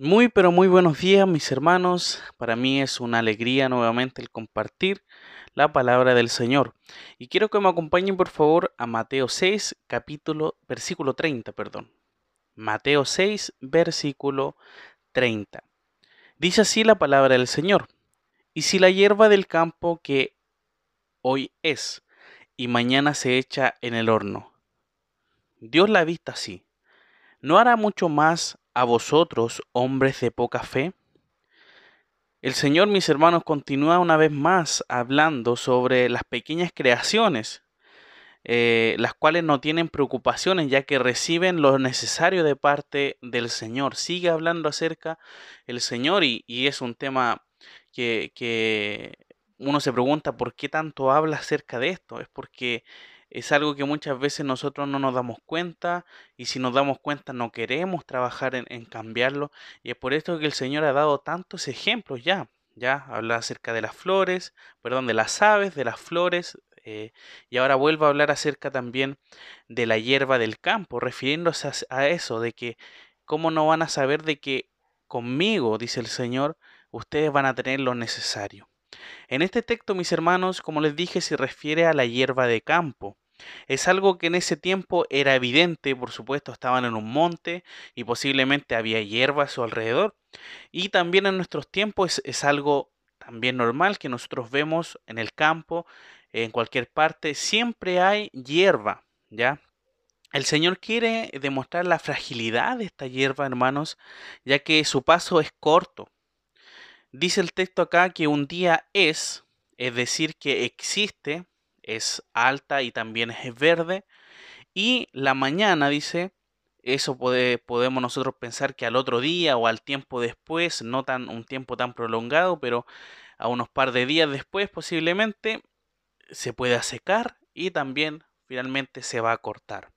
Muy pero muy buenos días mis hermanos. Para mí es una alegría nuevamente el compartir la palabra del Señor. Y quiero que me acompañen por favor a Mateo 6, capítulo, versículo 30, perdón. Mateo 6, versículo 30. Dice así la palabra del Señor. Y si la hierba del campo que hoy es y mañana se echa en el horno, Dios la vista así, ¿no hará mucho más a vosotros, hombres de poca fe? El Señor, mis hermanos, continúa una vez más hablando sobre las pequeñas creaciones, eh, las cuales no tienen preocupaciones ya que reciben lo necesario de parte del Señor. Sigue hablando acerca del Señor y, es un tema que, que uno se pregunta por qué tanto habla acerca de esto. Es porque es algo que muchas veces nosotros no nos damos cuenta y si nos damos cuenta no queremos trabajar en, cambiarlo y es por esto que el Señor ha dado tantos ejemplos ya. Ya habla acerca de las flores, perdón, de las aves, de las flores, eh, y ahora vuelvo a hablar acerca también de la hierba del campo, refiriéndose a, eso, de que cómo no van a saber de que conmigo, dice el Señor, ustedes van a tener lo necesario. En este texto, mis hermanos, como les dije, se refiere a la hierba de campo. Es algo que en ese tiempo era evidente, por supuesto, estaban en un monte y posiblemente había hierba a su alrededor. Y también en nuestros tiempos es, algo también normal que nosotros vemos en el campo, en cualquier parte, siempre hay hierba, ¿ya? El Señor quiere demostrar la fragilidad de esta hierba, hermanos, ya que su paso es corto. Dice el texto acá que un día es, es decir, que existe, es alta y también es verde. Y la mañana, dice, eso puede, podemos nosotros pensar que al otro día o al tiempo después, no tan un tiempo tan prolongado, pero a unos par de días después posiblemente se puede secar y también finalmente se va a cortar.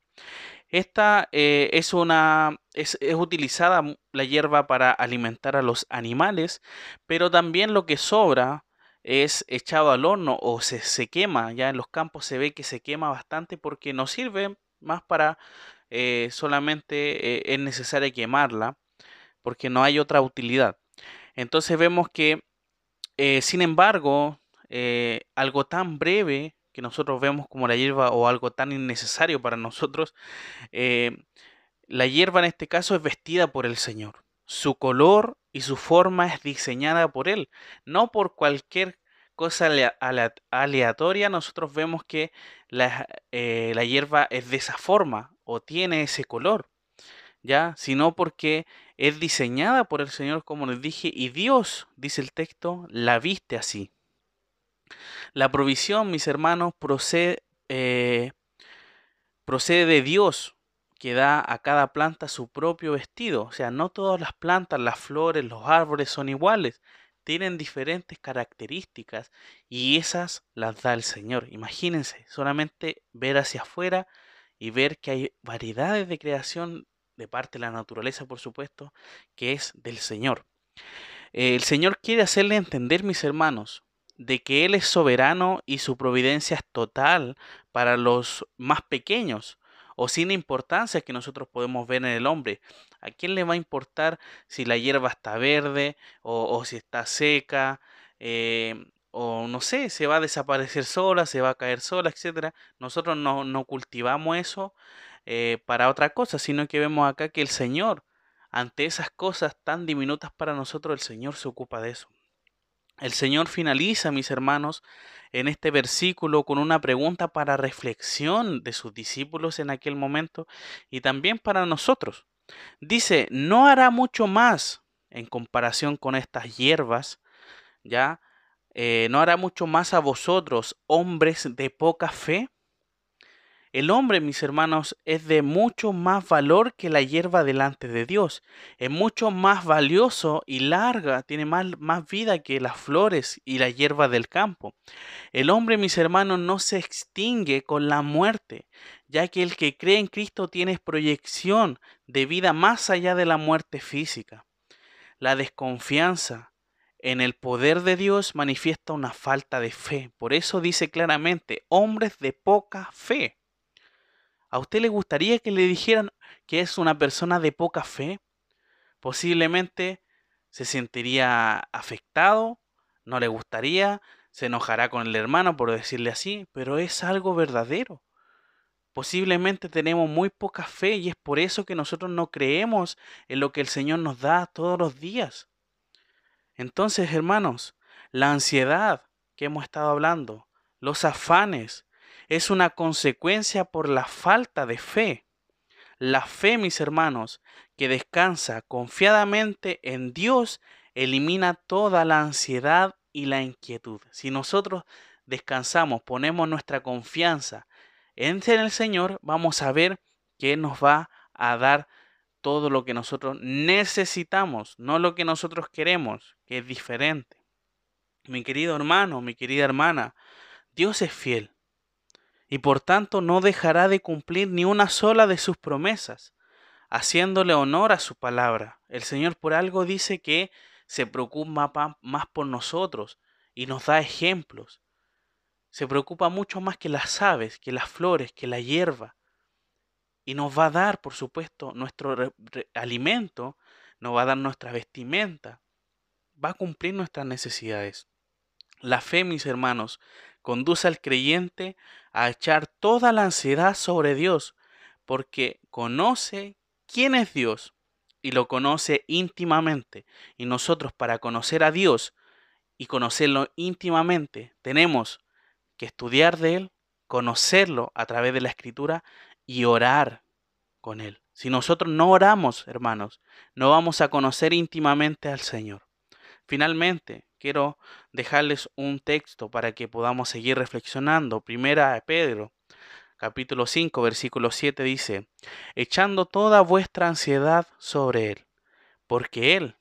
Esta eh, es una es, utilizada la hierba para alimentar a los animales, pero también lo que sobra es echado al horno o se, se quema. Ya en los campos se ve que se quema bastante porque no sirve más para eh, solamente eh, es necesario quemarla porque no hay otra utilidad. Entonces vemos que, sin embargo, algo tan breve que nosotros vemos como la hierba o algo tan innecesario para nosotros, eh, la hierba en este caso es vestida por el Señor. Su color y su forma es diseñada por Él, no por cualquier cosa aleatoria. Nosotros vemos que la, eh, la hierba es de esa forma o tiene ese color, ya, sino porque es diseñada por el Señor, como les dije, y Dios, dice el texto, la viste así. La provisión, mis hermanos, procede, eh, procede de Dios, que da a cada planta su propio vestido. O sea, no todas las plantas, las flores, los árboles son iguales. Tienen diferentes características y esas las da el Señor. Imagínense, solamente ver hacia afuera y ver que hay variedades de creación de parte de la naturaleza, por supuesto, que es del Señor. El Señor quiere hacerle entender, mis hermanos, de que Él es soberano y su providencia es total para los más pequeños o sin importancia que nosotros podemos ver en el hombre. ¿A quién le va a importar si la hierba está verde o, si está seca? Eh, o no sé, se va a desaparecer sola, se va a caer sola, etcétera. Nosotros no, cultivamos eso eh, para otra cosa, sino que vemos acá que el Señor, ante esas cosas tan diminutas para nosotros, el Señor se ocupa de eso. El Señor finaliza, mis hermanos, en este versículo con una pregunta para reflexión de sus discípulos en aquel momento y también para nosotros. Dice, ¿no hará mucho más en comparación con estas hierbas? ¿Ya? Eh, ¿No hará mucho más a vosotros, hombres de poca fe? El hombre, mis hermanos, es de mucho más valor que la hierba delante de Dios. Es mucho más valioso y larga, tiene más, más vida que las flores y la hierba del campo. El hombre, mis hermanos, no se extingue con la muerte, ya que el que cree en Cristo tiene proyección de vida más allá de la muerte física. La desconfianza en el poder de Dios manifiesta una falta de fe. Por eso dice claramente, hombres de poca fe. ¿A usted le gustaría que le dijeran que es una persona de poca fe? Posiblemente se sentiría afectado, no le gustaría, se enojará con el hermano por decirle así, pero es algo verdadero. Posiblemente tenemos muy poca fe y es por eso que nosotros no creemos en lo que el Señor nos da todos los días. Entonces, hermanos, la ansiedad que hemos estado hablando, los afanes, es una consecuencia por la falta de fe. La fe, mis hermanos, que descansa confiadamente en Dios, elimina toda la ansiedad y la inquietud. Si nosotros descansamos, ponemos nuestra confianza en el Señor, vamos a ver que nos va a dar todo lo que nosotros necesitamos, no lo que nosotros queremos, que es diferente. Mi querido hermano, mi querida hermana, Dios es fiel y por tanto no dejará de cumplir ni una sola de sus promesas, haciéndole honor a su palabra. El Señor por algo dice que se preocupa más por nosotros y nos da ejemplos. Se preocupa mucho más que las aves, que las flores, que la hierba. Y nos va a dar, por supuesto, nuestro alimento, nos va a dar nuestra vestimenta, va a cumplir nuestras necesidades. La fe, mis hermanos, conduce al creyente a echar toda la ansiedad sobre Dios, porque conoce quién es Dios y lo conoce íntimamente. Y nosotros para conocer a Dios y conocerlo íntimamente tenemos que estudiar de Él, conocerlo a través de la escritura y orar con Él. Si nosotros no oramos, hermanos, no vamos a conocer íntimamente al Señor. Finalmente, quiero dejarles un texto para que podamos seguir reflexionando. Primera de Pedro, capítulo 5, versículo 7 dice, echando toda vuestra ansiedad sobre Él, porque Él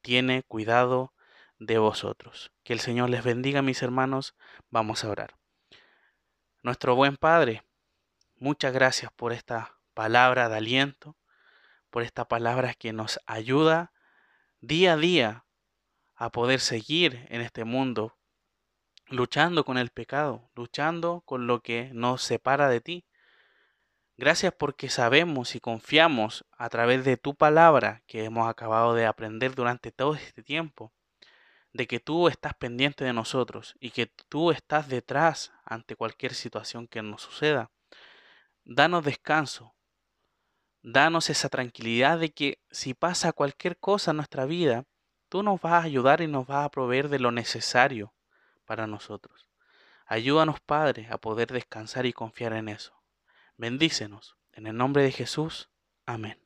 tiene cuidado de vosotros. Que el Señor les bendiga, mis hermanos. Vamos a orar. Nuestro buen Padre, muchas gracias por esta palabra de aliento, por esta palabra que nos ayuda día a día a poder seguir en este mundo luchando con el pecado, luchando con lo que nos separa de ti. Gracias porque sabemos y confiamos a través de tu palabra que hemos acabado de aprender durante todo este tiempo, de que tú estás pendiente de nosotros y que tú estás detrás ante cualquier situación que nos suceda. Danos descanso, danos esa tranquilidad de que si pasa cualquier cosa en nuestra vida, tú nos vas a ayudar y nos vas a proveer de lo necesario para nosotros. Ayúdanos, Padre, a poder descansar y confiar en eso. Bendícenos. En el nombre de Jesús. Amén.